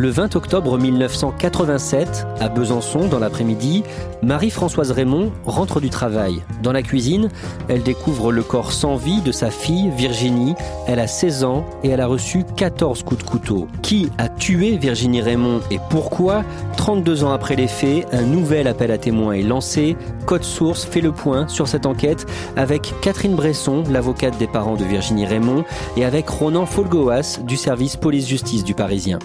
Le 20 octobre 1987, à Besançon, dans l'après-midi, Marie-Françoise Raymond rentre du travail. Dans la cuisine, elle découvre le corps sans vie de sa fille, Virginie. Elle a 16 ans et elle a reçu 14 coups de couteau. Qui a tué Virginie Raymond et pourquoi? 32 ans après les faits, un nouvel appel à témoins est lancé. Code Source fait le point sur cette enquête avec Catherine Bresson, l'avocate des parents de Virginie Raymond, et avec Ronan Folgoas du service police-justice du Parisien.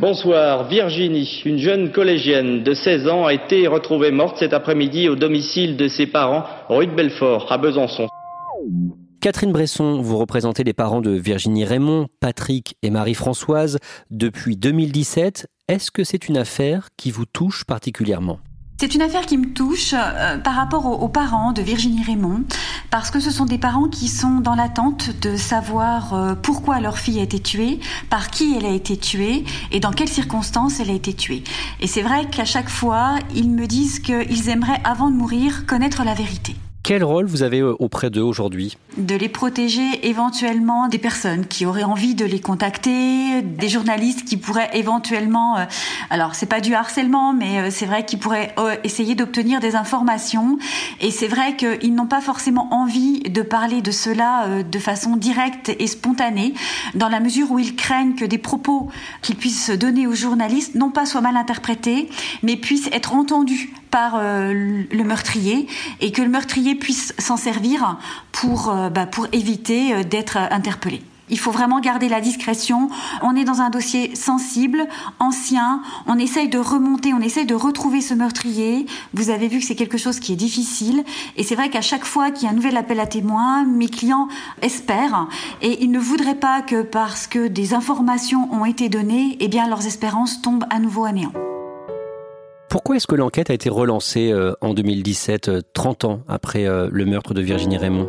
Bonsoir. Virginie, une jeune collégienne de 16 ans, a été retrouvée morte cet après-midi au domicile de ses parents, rue de Belfort, à Besançon. Catherine Bresson, vous représentez les parents de Virginie Raymond, Patrick et Marie-Françoise depuis 2017. Est-ce que c'est une affaire qui vous touche particulièrement? C'est une affaire qui me touche euh, par rapport aux, parents de Virginie Raymond, parce que ce sont des parents qui sont dans l'attente de savoir euh, pourquoi leur fille a été tuée, par qui elle a été tuée et dans quelles circonstances elle a été tuée. Et c'est vrai qu'à chaque fois, ils me disent qu'ils aimeraient, avant de mourir, connaître la vérité. Quel rôle vous avez auprès d'eux aujourd'hui? De les protéger éventuellement des personnes qui auraient envie de les contacter, des journalistes qui pourraient éventuellement, euh, alors c'est pas du harcèlement, mais euh, c'est vrai qu'ils pourraient euh, essayer d'obtenir des informations. Et c'est vrai qu'ils n'ont pas forcément envie de parler de cela euh, de façon directe et spontanée, dans la mesure où ils craignent que des propos qu'ils puissent donner aux journalistes non pas soient mal interprétés, mais puissent être entendus par euh, le meurtrier et que le meurtrier puisse s'en servir pour, euh, bah, pour éviter euh, d'être interpellé. Il faut vraiment garder la discrétion. On est dans un dossier sensible, ancien. On essaye de remonter, on essaye de retrouver ce meurtrier. Vous avez vu que c'est quelque chose qui est difficile. Et c'est vrai qu'à chaque fois qu'il y a un nouvel appel à témoins, mes clients espèrent. Et ils ne voudraient pas que parce que des informations ont été données, eh bien leurs espérances tombent à nouveau à néant. Pourquoi est-ce que l'enquête a été relancée euh, en 2017, 30 ans après euh, le meurtre de Virginie Raymond?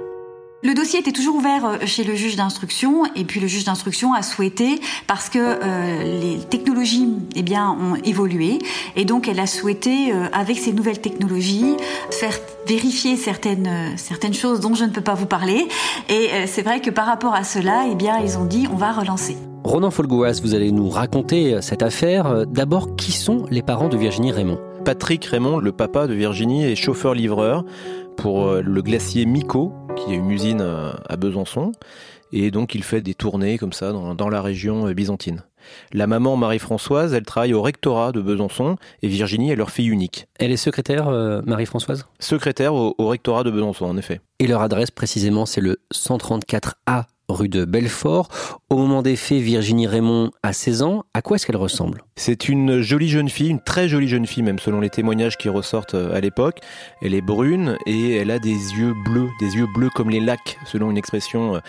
Le dossier était toujours ouvert euh, chez le juge d'instruction et puis le juge d'instruction a souhaité parce que euh, les technologies eh bien ont évolué et donc elle a souhaité euh, avec ces nouvelles technologies faire vérifier certaines certaines choses dont je ne peux pas vous parler et c'est vrai que par rapport à cela eh bien ils ont dit on va relancer. Ronan Folgoas, vous allez nous raconter cette affaire. D'abord, qui sont les parents de Virginie Raymond? Patrick Raymond, le papa de Virginie, est chauffeur-livreur pour le glacier Mico, qui a une usine à Besançon. Et donc il fait des tournées comme ça dans, dans la région byzantine. La maman Marie-Françoise, elle travaille au rectorat de Besançon et Virginie est leur fille unique. Elle est secrétaire, euh, Marie-Françoise? Secrétaire au, au rectorat de Besançon, en effet. Et leur adresse précisément, c'est le 134A rue de Belfort. Au moment des faits, Virginie Raymond a 16 ans. À quoi est-ce qu'elle ressemble? C'est une jolie jeune fille, une très jolie jeune fille même selon les témoignages qui ressortent à l'époque. Elle est brune et elle a des yeux bleus, des yeux bleus comme les lacs, selon une expression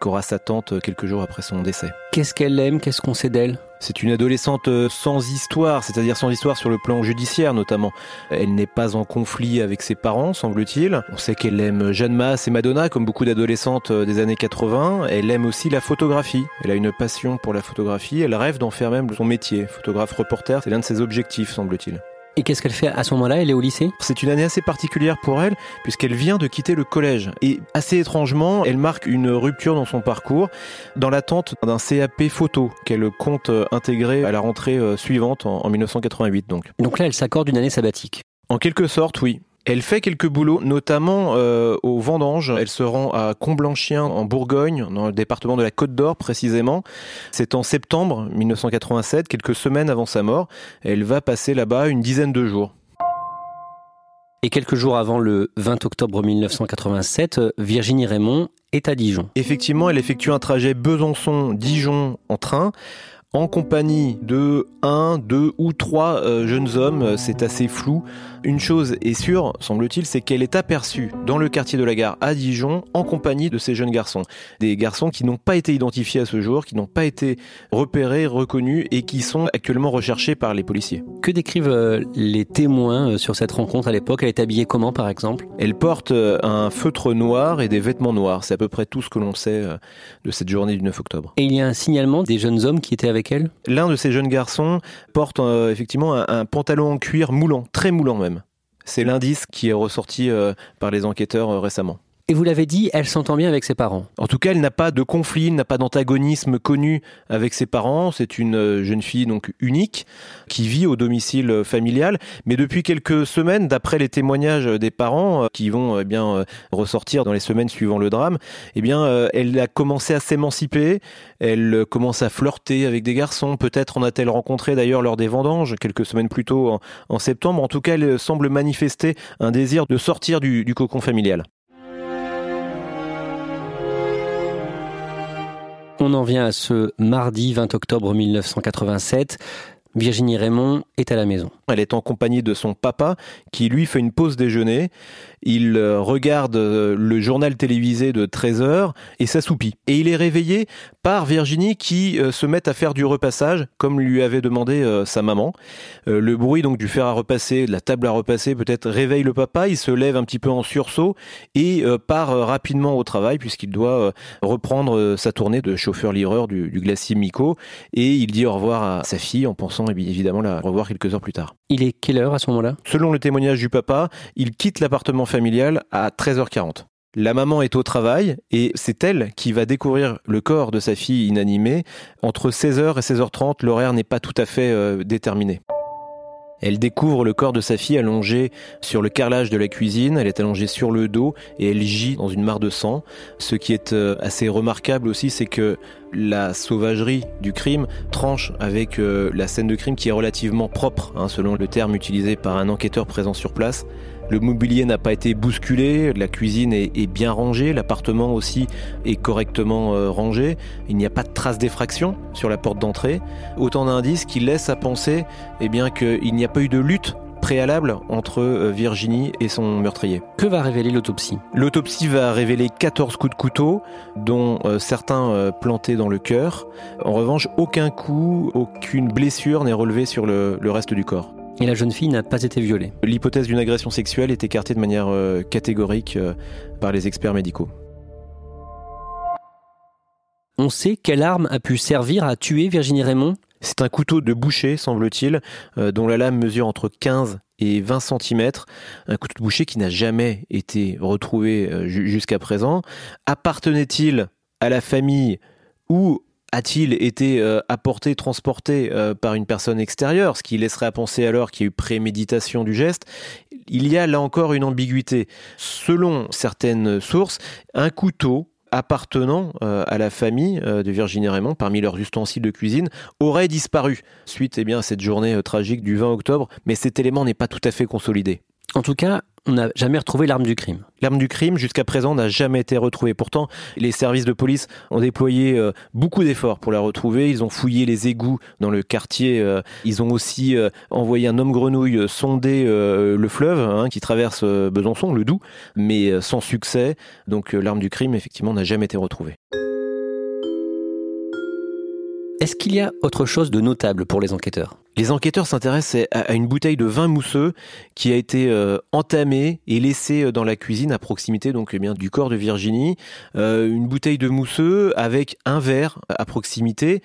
qu'aura sa tante quelques jours après son décès. Qu'est-ce qu'elle aime? Qu'est-ce qu'on sait d'elle? C'est une adolescente sans histoire, c'est-à-dire sans histoire sur le plan judiciaire notamment. Elle n'est pas en conflit avec ses parents, semble-t-il. On sait qu'elle aime Jeanne Masse et Madonna, comme beaucoup d'adolescentes des années 80. Elle aime aussi la photographie. Elle a une passion pour la photographie. Elle rêve d'en faire même son métier. Photographe reporter, c'est l'un de ses objectifs, semble-t-il. Et qu'est-ce qu'elle fait à ce moment-là? Elle est au lycée? C'est une année assez particulière pour elle, puisqu'elle vient de quitter le collège. Et assez étrangement, elle marque une rupture dans son parcours, dans l'attente d'un CAP photo qu'elle compte intégrer à la rentrée euh, suivante en 1988. Donc, donc là, elle s'accorde une année sabbatique. En quelque sorte, oui. Elle fait quelques boulots, notamment euh, au vendange. Elle se rend à Comblanchien en Bourgogne, dans le département de la Côte d'Or précisément. C'est en septembre 1987, quelques semaines avant sa mort. Elle va passer là-bas une dizaine de jours. Et quelques jours avant le 20 octobre 1987, Virginie Raymond est à Dijon. Effectivement, elle effectue un trajet Besançon-Dijon en train en compagnie de un, deux ou trois euh, jeunes hommes, c'est assez flou. Une chose est sûre, semble-t-il, c'est qu'elle est aperçue dans le quartier de la gare à Dijon en compagnie de ces jeunes garçons. Des garçons qui n'ont pas été identifiés à ce jour, qui n'ont pas été repérés, reconnus et qui sont actuellement recherchés par les policiers. Que décrivent euh, les témoins euh, sur cette rencontre à l'époque? Elle est habillée comment par exemple? Elle porte un feutre noir et des vêtements noirs. C'est à peu près tout ce que l'on sait de cette journée du 9 octobre. Et il y a un signalement des jeunes hommes qui étaient avec L'un de ces jeunes garçons porte euh, effectivement un, pantalon en cuir moulant, très moulant même. C'est l'indice qui est ressorti euh, par les enquêteurs euh, récemment. Et vous l'avez dit, elle s'entend bien avec ses parents. En tout cas, elle n'a pas de conflit, n'a pas d'antagonisme connu avec ses parents. C'est une euh, jeune fille donc unique qui vit au domicile familial. Mais depuis quelques semaines, d'après les témoignages des parents euh, qui vont eh bien euh, ressortir dans les semaines suivant le drame, eh bien, elle a commencé à s'émanciper. Elle commence à flirter avec des garçons. Peut-être en a-t-elle rencontré d'ailleurs lors des vendanges quelques semaines plus tôt en, septembre. En tout cas, elle semble manifester un désir de sortir du cocon familial. On en vient à ce mardi 20 octobre 1987. Virginie Raymond est à la maison. Elle est en compagnie de son papa qui lui fait une pause déjeuner. Il euh, regarde euh, le journal télévisé de 13 heures et s'assoupit. Et il est réveillé par Virginie qui euh, se met à faire du repassage comme lui avait demandé sa maman. Le bruit donc du fer à repasser, de la table à repasser peut-être réveille le papa. Il se lève un petit peu en sursaut et part rapidement au travail puisqu'il doit reprendre sa tournée de chauffeur-livreur du, du glacier Miko. Et il dit au revoir à sa fille en pensant évidemment la revoir quelques heures plus tard. Il est quelle heure à ce moment-là? Selon le témoignage du papa, il quitte l'appartement familial à 13h40. La maman est au travail et c'est elle qui va découvrir le corps de sa fille inanimée. Entre 16h et 16h30, l'horaire n'est pas tout à fait euh, déterminé. Elle découvre le corps de sa fille allongé sur le carrelage de la cuisine, elle est allongée sur le dos et elle gît dans une mare de sang. Ce qui est euh, assez remarquable aussi, c'est que la sauvagerie du crime tranche avec euh, la scène de crime qui est relativement propre, hein, selon le terme utilisé par un enquêteur présent sur place. Le mobilier n'a pas été bousculé, la cuisine est, bien rangée, l'appartement aussi est correctement euh, rangé. Il n'y a pas de traces d'effraction sur la porte d'entrée. Autant d'indices qui laissent à penser eh bien, qu'il n'y a pas eu de lutte préalable entre euh, Virginie et son meurtrier. Que va révéler l'autopsie? L'autopsie va révéler 14 coups de couteau, dont euh, certains plantés dans le cœur. En revanche, aucun coup, aucune blessure n'est relevée sur le reste du corps. Et la jeune fille n'a pas été violée. L'hypothèse d'une agression sexuelle est écartée de manière euh, catégorique euh, par les experts médicaux. On sait quelle arme a pu servir à tuer Virginie Raymond C'est un couteau de boucher, semble-t-il, euh, dont la lame mesure entre 15 et 20 cm. Un couteau de boucher qui n'a jamais été retrouvé jusqu'à présent. Appartenait-il à la famille ou a-t-il été euh, apporté, transporté euh, par une personne extérieure, ce qui laisserait à penser alors qu'il y a eu préméditation du geste Il y a là encore une ambiguïté. Selon certaines sources, un couteau appartenant euh, à la famille de Virginie Raymond, parmi leurs ustensiles de cuisine, aurait disparu suite eh à cette journée tragique du 20 octobre, mais cet élément n'est pas tout à fait consolidé. En tout cas, on n'a jamais retrouvé l'arme du crime. L'arme du crime, jusqu'à présent, n'a jamais été retrouvée. Pourtant, les services de police ont déployé euh, beaucoup d'efforts pour la retrouver. Ils ont fouillé les égouts dans le quartier. Euh, ils ont aussi euh, envoyé un homme grenouille sonder le fleuve hein, qui traverse Besançon, le Doubs, mais sans succès. Donc l'arme du crime, effectivement, n'a jamais été retrouvée. Est-ce qu'il y a autre chose de notable pour les enquêteurs? Les enquêteurs s'intéressent à une bouteille de vin mousseux qui a été euh, entamée et laissée euh, dans la cuisine à proximité donc eh bien du corps de Virginie. Euh, une bouteille de mousseux avec un verre à proximité,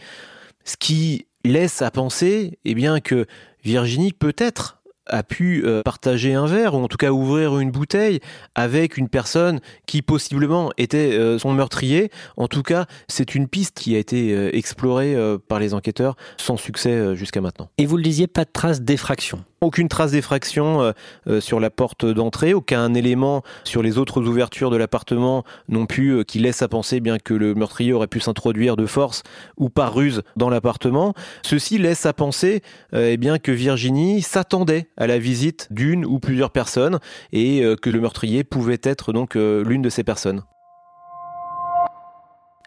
ce qui laisse à penser eh bien que Virginie peut-être a pu euh, partager un verre ou en tout cas ouvrir une bouteille avec une personne qui possiblement était euh, son meurtrier. En tout cas, c'est une piste qui a été euh, explorée par les enquêteurs sans succès jusqu'à maintenant. Et vous le disiez, pas de traces d'effraction aucune trace d'effraction euh, euh, sur la porte d'entrée, aucun élément sur les autres ouvertures de l'appartement non plus euh, qui laisse à penser bien que le meurtrier aurait pu s'introduire de force ou par ruse dans l'appartement. Ceci laisse à penser eh bien que Virginie s'attendait à la visite d'une ou plusieurs personnes et que le meurtrier pouvait être donc l'une de ces personnes.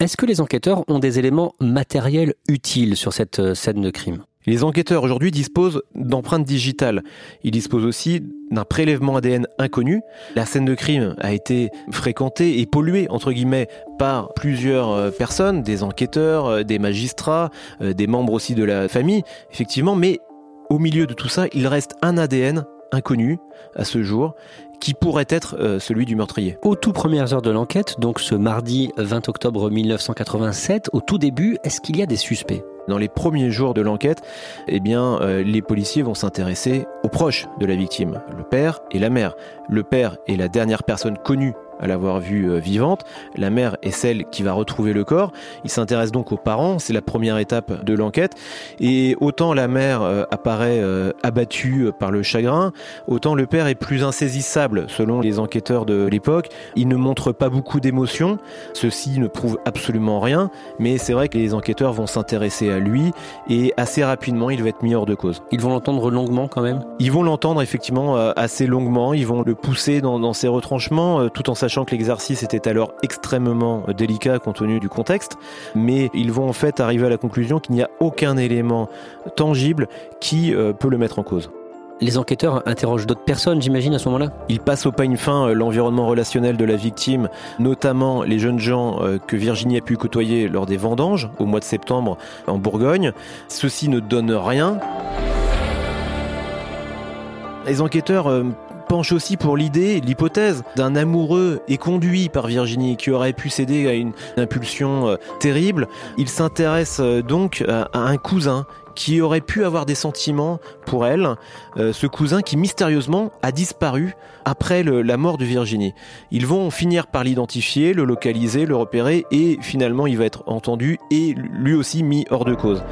Est-ce que les enquêteurs ont des éléments matériels utiles sur cette scène de crime? Les enquêteurs aujourd'hui disposent d'empreintes digitales. Ils disposent aussi d'un prélèvement ADN inconnu. La scène de crime a été fréquentée et polluée, entre guillemets, par plusieurs euh, personnes, des enquêteurs, euh, des magistrats, euh, des membres aussi de la famille, effectivement, mais au milieu de tout ça, il reste un ADN inconnu à ce jour qui pourrait être celui du meurtrier. Aux tout premières heures de l'enquête, donc ce mardi 20 octobre 1987, au tout début, est-ce qu'il y a des suspects? Dans les premiers jours de l'enquête, eh bien, euh, les policiers vont s'intéresser aux proches de la victime, le père et la mère. Le père est la dernière personne connue à l'avoir vue euh, vivante. La mère est celle qui va retrouver le corps. Il s'intéresse donc aux parents, c'est la première étape de l'enquête. Et autant la mère euh, apparaît euh, abattue par le chagrin, autant le père est plus insaisissable selon les enquêteurs de l'époque. Il ne montre pas beaucoup d'émotions. Ceci ne prouve absolument rien, mais c'est vrai que les enquêteurs vont s'intéresser à lui et assez rapidement il va être mis hors de cause. Ils vont l'entendre longuement quand même? Ils vont l'entendre effectivement assez longuement, ils vont le pousser dans, dans ses retranchements tout en sachant sachant que l'exercice était alors extrêmement délicat compte tenu du contexte, mais ils vont en fait arriver à la conclusion qu'il n'y a aucun élément tangible qui euh, peut le mettre en cause. Les enquêteurs interrogent d'autres personnes, j'imagine, à ce moment-là? Ils passent au peigne fin euh, l'environnement relationnel de la victime, notamment les jeunes gens euh, que Virginie a pu côtoyer lors des vendanges au mois de septembre en Bourgogne. Ceci ne donne rien. Les enquêteurs penche aussi pour l'idée, l'hypothèse d'un amoureux éconduit par Virginie qui aurait pu céder à une impulsion euh, terrible. Il s'intéresse euh, donc à un cousin qui aurait pu avoir des sentiments pour elle, euh, ce cousin qui mystérieusement a disparu après la mort de Virginie. Ils vont finir par l'identifier, le localiser, le repérer et finalement il va être entendu et lui aussi mis hors de cause.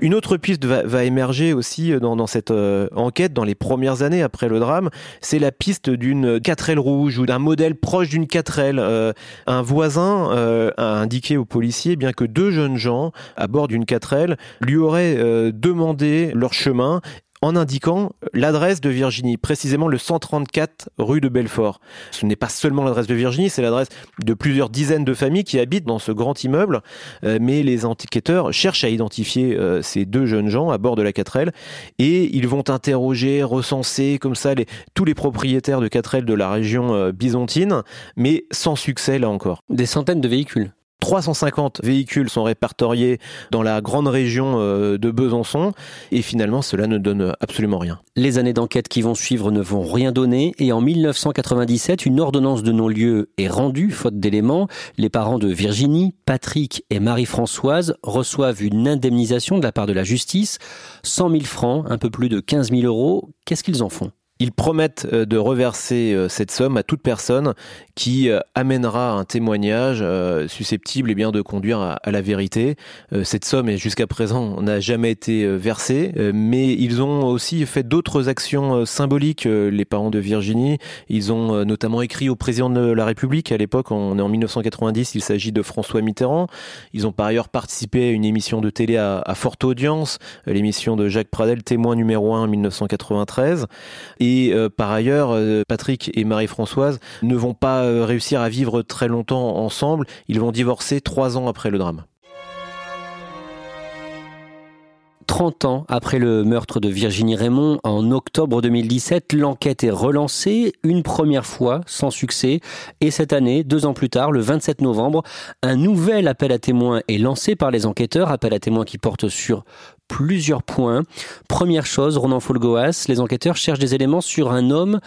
Une autre piste va, émerger aussi euh, dans, cette euh, enquête, dans les premières années après le drame, c'est la piste d'une 4L rouge ou d'un modèle proche d'une 4L. Euh, un voisin a indiqué aux policiers bien que deux jeunes gens à bord d'une 4L lui auraient demandé leur chemin en indiquant l'adresse de Virginie, précisément le 134 rue de Belfort. Ce n'est pas seulement l'adresse de Virginie, c'est l'adresse de plusieurs dizaines de familles qui habitent dans ce grand immeuble, euh, mais les enquêteurs cherchent à identifier euh, ces deux jeunes gens à bord de la 4L et ils vont interroger, recenser comme ça tous les propriétaires de 4L de la région euh, byzantine, mais sans succès là encore. Des centaines de véhicules 350 véhicules sont répertoriés dans la grande région euh, de Besançon et finalement cela ne donne absolument rien. Les années d'enquête qui vont suivre ne vont rien donner et en 1997 une ordonnance de non-lieu est rendue faute d'éléments. Les parents de Virginie, Patrick et Marie-Françoise reçoivent une indemnisation de la part de la justice, 100 000 francs, un peu plus de 15 000 euros. Qu'est-ce qu'ils en font? Ils promettent euh, de reverser euh, cette somme à toute personne qui euh, amènera un témoignage susceptible eh bien, de conduire à, la vérité. Cette somme, jusqu'à présent, n'a jamais été versée, mais ils ont aussi fait d'autres actions symboliques, les parents de Virginie. Ils ont notamment écrit au président de la République à l'époque, on est en 1990, il s'agit de François Mitterrand. Ils ont par ailleurs participé à une émission de télé à, forte audience, l'émission de Jacques Pradel, témoin numéro 1 en 1993. Et et euh, par ailleurs, euh, Patrick et Marie-Françoise ne vont pas euh, réussir à vivre très longtemps ensemble. Ils vont divorcer trois ans après le drame. 30 ans après le meurtre de Virginie Raymond, en octobre 2017, l'enquête est relancée, une première fois, sans succès. Et cette année, deux ans plus tard, le 27 novembre, un nouvel appel à témoins est lancé par les enquêteurs, appel à témoins qui porte sur plusieurs points. Première chose, Ronan Folgoas, les enquêteurs cherchent des éléments sur un homme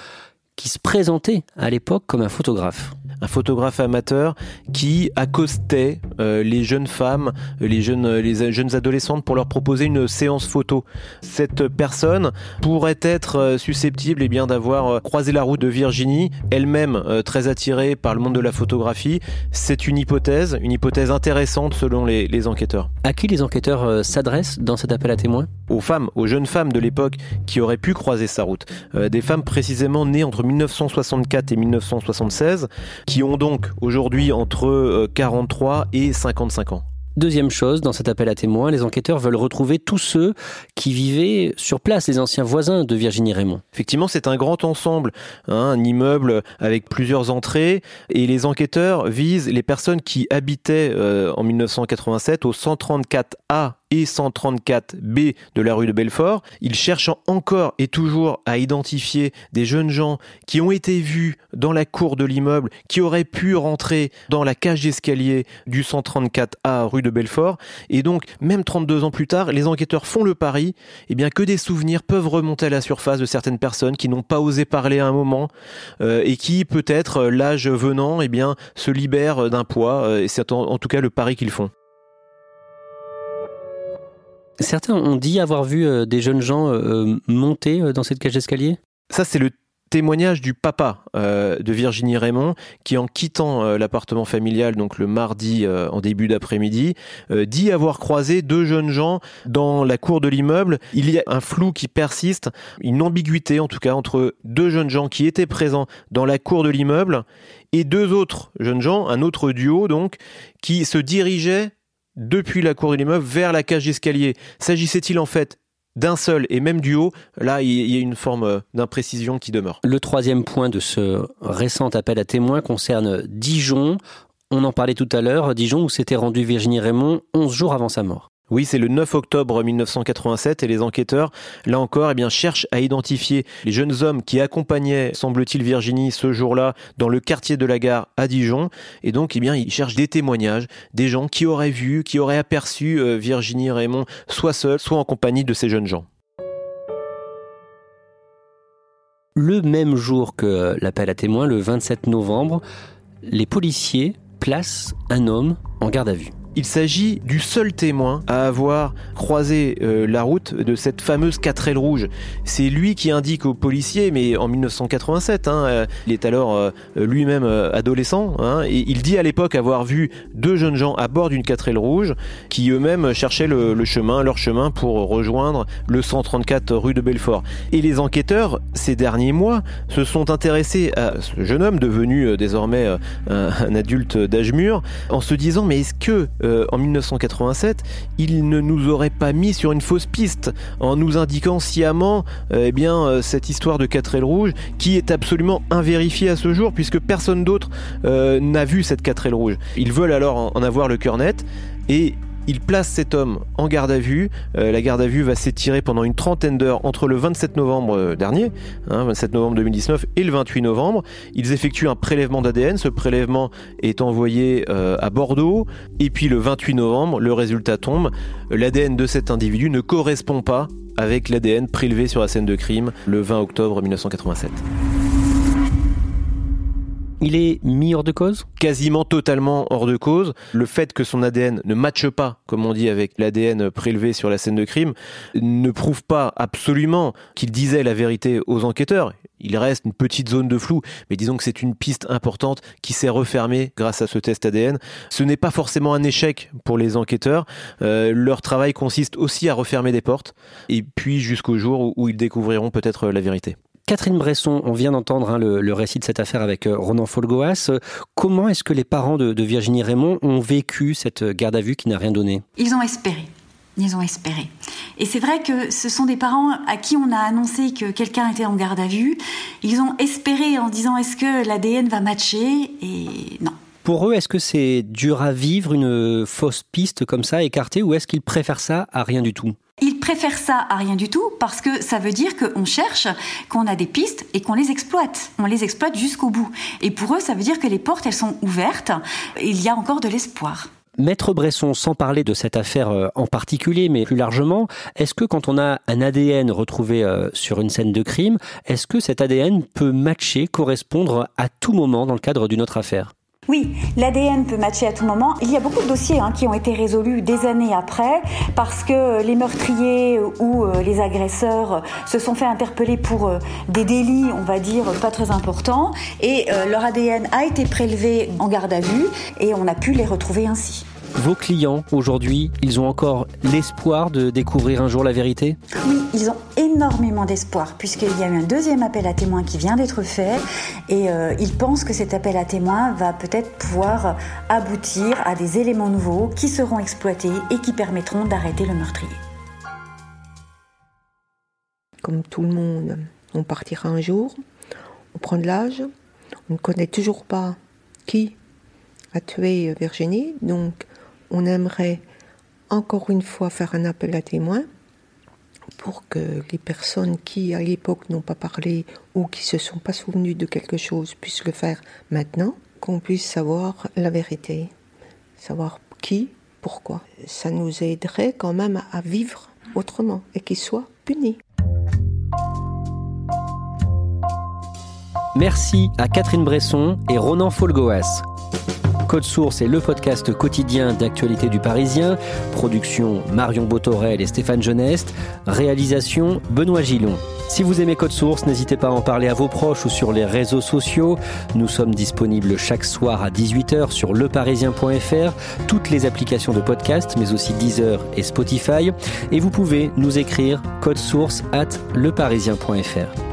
qui se présentait à l'époque comme un photographe. Un photographe amateur qui accostait euh, les jeunes femmes, les jeunes, les jeunes adolescentes pour leur proposer une séance photo. Cette personne pourrait être euh, susceptible eh bien d'avoir euh, croisé la route de Virginie, elle-même très attirée par le monde de la photographie. C'est une hypothèse, une hypothèse intéressante selon les, les enquêteurs. À qui les enquêteurs s'adressent dans cet appel à témoins? Aux femmes, aux jeunes femmes de l'époque qui auraient pu croiser sa route. des femmes précisément nées entre 1964 et 1976 qui ont donc aujourd'hui entre 43 euh, et 55 ans. Deuxième chose, dans cet appel à témoins, les enquêteurs veulent retrouver tous ceux qui vivaient sur place, les anciens voisins de Virginie Raymond. Effectivement, c'est un grand ensemble, hein, un immeuble avec plusieurs entrées, et les enquêteurs visent les personnes qui habitaient euh, en 1987 au 134A et 134B de la rue de Belfort. Il cherche encore et toujours à identifier des jeunes gens qui ont été vus dans la cour de l'immeuble, qui auraient pu rentrer dans la cage d'escalier du 134A rue de Belfort. Et donc, même 32 ans plus tard, les enquêteurs font le pari eh bien, que des souvenirs peuvent remonter à la surface de certaines personnes qui n'ont pas osé parler à un moment euh, et qui, peut-être, l'âge venant, eh se libèrent d'un poids. Euh, et c'est en tout cas le pari qu'ils font. Certains ont dit avoir vu euh, des jeunes gens euh, monter euh, dans cette cage d'escalier? Ça, c'est le témoignage du papa de Virginie Raymond qui en quittant l'appartement familial donc le mardi en début d'après-midi dit avoir croisé deux jeunes gens dans la cour de l'immeuble. Il y a un flou qui persiste, une ambiguïté en tout cas entre deux jeunes gens qui étaient présents dans la cour de l'immeuble et deux autres jeunes gens, un autre duo donc qui se dirigeaient depuis la cour de l'immeuble vers la cage d'escalier. S'agissait-il en fait d'un seul et même duo, là, il y a une forme euh, d'imprécision qui demeure. Le troisième point de ce récent appel à témoins concerne Dijon. On en parlait tout à l'heure, Dijon où s'était rendu Virginie Raymond 11 jours avant sa mort. Oui, c'est le 9 octobre 1987 et les enquêteurs, là encore, eh bien, cherchent à identifier les jeunes hommes qui accompagnaient, semble-t-il, Virginie ce jour-là dans le quartier de la gare à Dijon. Et donc, eh bien, ils cherchent des témoignages, des gens qui auraient vu, qui auraient aperçu euh, Virginie Raymond soit seule, soit en compagnie de ces jeunes gens. Le même jour que l'appel à témoins, le 27 novembre, les policiers placent un homme en garde à vue. Il s'agit du seul témoin à avoir croisé euh, la route de cette fameuse 4L rouge. C'est lui qui indique aux policiers, mais en 1987, hein, euh, il est alors euh, lui-même adolescent, hein, et il dit à l'époque avoir vu deux jeunes gens à bord d'une 4L rouge qui eux-mêmes cherchaient le, le, chemin, leur chemin pour rejoindre le 134 rue de Belfort. Et les enquêteurs, ces derniers mois, se sont intéressés à ce jeune homme devenu désormais un adulte d'âge mûr, en se disant mais est-ce que euh, en 1987, il ne nous aurait pas mis sur une fausse piste en nous indiquant sciemment euh, eh bien, euh, cette histoire de 4 ailes rouges qui est absolument invérifiée à ce jour puisque personne d'autre n'a vu cette 4 ailes rouges. Ils veulent alors en avoir le cœur net et il place cet homme en garde à vue. Euh, la garde à vue va s'étirer pendant une trentaine d'heures entre le 27 novembre euh, dernier, 27 hein, novembre 2019, et le 28 novembre. Ils effectuent un prélèvement d'ADN. Ce prélèvement est envoyé euh, à Bordeaux. Et puis le 28 novembre, le résultat tombe. L'ADN de cet individu ne correspond pas avec l'ADN prélevé sur la scène de crime le 20 octobre 1987. Il est mis hors de cause? Quasiment totalement hors de cause. Le fait que son ADN ne matche pas, comme on dit, avec l'ADN prélevé sur la scène de crime, ne prouve pas absolument qu'il disait la vérité aux enquêteurs. Il reste une petite zone de flou, mais disons que c'est une piste importante qui s'est refermée grâce à ce test ADN. Ce n'est pas forcément un échec pour les enquêteurs. Euh, leur travail consiste aussi à refermer des portes, et puis jusqu'au jour où ils découvriront peut-être la vérité. Catherine Bresson, on vient d'entendre hein, le, récit de cette affaire avec euh, Ronan Folgoas. Comment est-ce que les parents de, Virginie Raymond ont vécu cette garde à vue qui n'a rien donné? Ils ont espéré. Ils ont espéré. Et c'est vrai que ce sont des parents à qui on a annoncé que quelqu'un était en garde à vue. Ils ont espéré en disant est-ce que l'ADN va matcher? Et non. Pour eux, est-ce que c'est dur à vivre une fausse piste comme ça, écartée, ou est-ce qu'ils préfèrent ça à rien du tout? Préfèrent ça à rien du tout parce que ça veut dire qu'on cherche, qu'on a des pistes et qu'on les exploite. On les exploite jusqu'au bout. Et pour eux, ça veut dire que les portes, elles sont ouvertes. Il y a encore de l'espoir. Maître Bresson, sans parler de cette affaire euh, en particulier, mais plus largement, est-ce que quand on a un ADN retrouvé euh, sur une scène de crime, est-ce que cet ADN peut matcher, correspondre à tout moment dans le cadre d'une autre affaire? Oui, l'ADN peut matcher à tout moment. Il y a beaucoup de dossiers hein, qui ont été résolus des années après parce que les meurtriers ou euh, les agresseurs se sont fait interpeller pour euh, des délits, on va dire, pas très importants et euh, leur ADN a été prélevé en garde à vue et on a pu les retrouver ainsi. Vos clients, aujourd'hui, ils ont encore l'espoir de découvrir un jour la vérité? Oui, ils ont énormément d'espoir puisqu'il y a eu un deuxième appel à témoins qui vient d'être fait et euh, ils pensent que cet appel à témoins va peut-être pouvoir aboutir à des éléments nouveaux qui seront exploités et qui permettront d'arrêter le meurtrier. Comme tout le monde, on partira un jour, on prend de l'âge, on ne connaît toujours pas qui a tué Virginie, donc on aimerait encore une fois faire un appel à témoins pour que les personnes qui, à l'époque, n'ont pas parlé ou qui se sont pas souvenues de quelque chose puissent le faire maintenant, qu'on puisse savoir la vérité, savoir qui, pourquoi. Ça nous aiderait quand même à vivre autrement et qu'ils soient punis. Merci à Catherine Bresson et Ronan Folgoas. Code Source est le podcast quotidien d'actualité du Parisien. Production Marion Botorel et Stéphane Geneste. Réalisation Benoît Gillon. Si vous aimez Code Source, n'hésitez pas à en parler à vos proches ou sur les réseaux sociaux. Nous sommes disponibles chaque soir à 18h sur leparisien.fr, toutes les applications de podcast, mais aussi Deezer et Spotify. Et vous pouvez nous écrire code source at leparisien.fr.